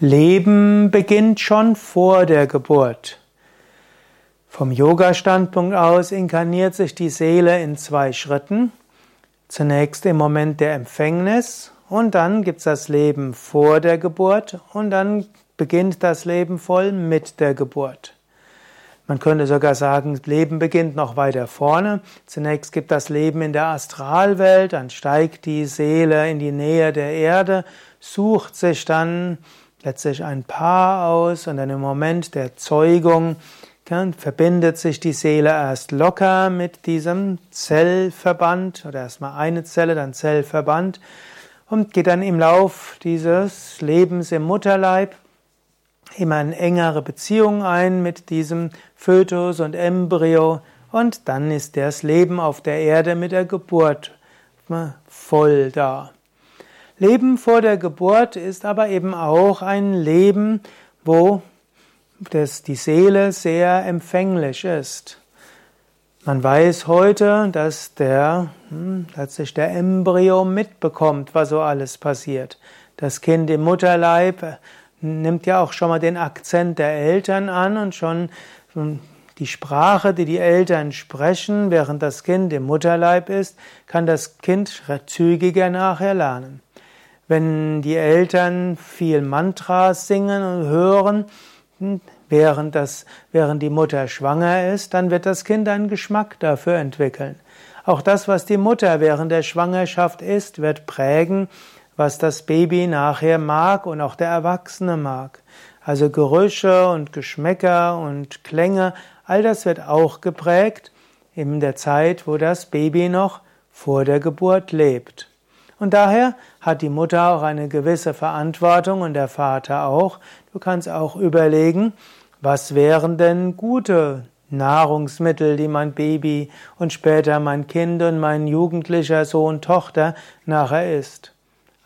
Leben beginnt schon vor der Geburt. Vom Yoga-Standpunkt aus inkarniert sich die Seele in zwei Schritten. Zunächst im Moment der Empfängnis und dann gibt es das Leben vor der Geburt und dann beginnt das Leben voll mit der Geburt. Man könnte sogar sagen, Leben beginnt noch weiter vorne. Zunächst gibt das Leben in der Astralwelt, dann steigt die Seele in die Nähe der Erde, sucht sich dann letztlich ein Paar aus und dann im Moment der Zeugung verbindet sich die Seele erst locker mit diesem Zellverband oder erstmal eine Zelle, dann Zellverband und geht dann im Lauf dieses Lebens im Mutterleib immer in engere Beziehung ein mit diesem Fötus und Embryo und dann ist das Leben auf der Erde mit der Geburt voll da. Leben vor der Geburt ist aber eben auch ein Leben, wo das, die Seele sehr empfänglich ist. Man weiß heute, dass der, hm, letztlich der Embryo mitbekommt, was so alles passiert. Das Kind im Mutterleib äh, nimmt ja auch schon mal den Akzent der Eltern an und schon hm, die Sprache, die die Eltern sprechen, während das Kind im Mutterleib ist, kann das Kind zügiger nachher lernen. Wenn die Eltern viel Mantras singen und hören, hm, während, das, während die Mutter schwanger ist, dann wird das Kind einen Geschmack dafür entwickeln. Auch das, was die Mutter während der Schwangerschaft isst, wird prägen, was das Baby nachher mag und auch der Erwachsene mag. Also Gerüche und Geschmäcker und Klänge, all das wird auch geprägt in der Zeit, wo das Baby noch vor der Geburt lebt. Und daher hat die Mutter auch eine gewisse Verantwortung und der Vater auch. Du kannst auch überlegen, was wären denn gute Nahrungsmittel, die mein Baby und später mein Kind und mein jugendlicher Sohn, Tochter nachher isst.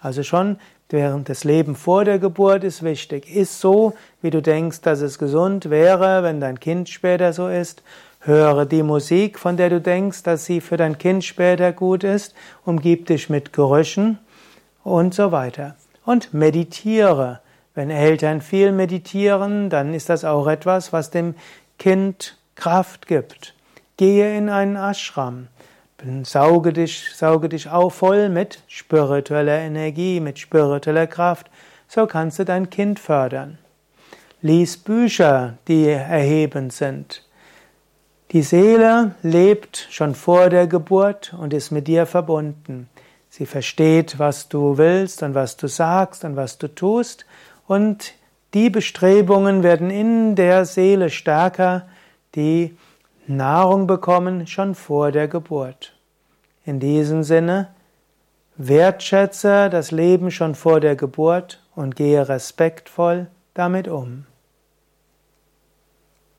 Also schon während des Lebens vor der Geburt ist wichtig. Ist so, wie du denkst, dass es gesund wäre, wenn dein Kind später so ist. Höre die Musik, von der du denkst, dass sie für dein Kind später gut ist. Umgib dich mit Gerüchen und so weiter. Und meditiere. Wenn Eltern viel meditieren, dann ist das auch etwas, was dem Kind Kraft gibt. Gehe in einen Ashram. Sauge dich, sauge dich auch voll mit spiritueller Energie, mit spiritueller Kraft. So kannst du dein Kind fördern. Lies Bücher, die erhebend sind. Die Seele lebt schon vor der Geburt und ist mit dir verbunden. Sie versteht, was du willst und was du sagst und was du tust und die Bestrebungen werden in der Seele stärker, die Nahrung bekommen schon vor der Geburt. In diesem Sinne, wertschätze das Leben schon vor der Geburt und gehe respektvoll damit um.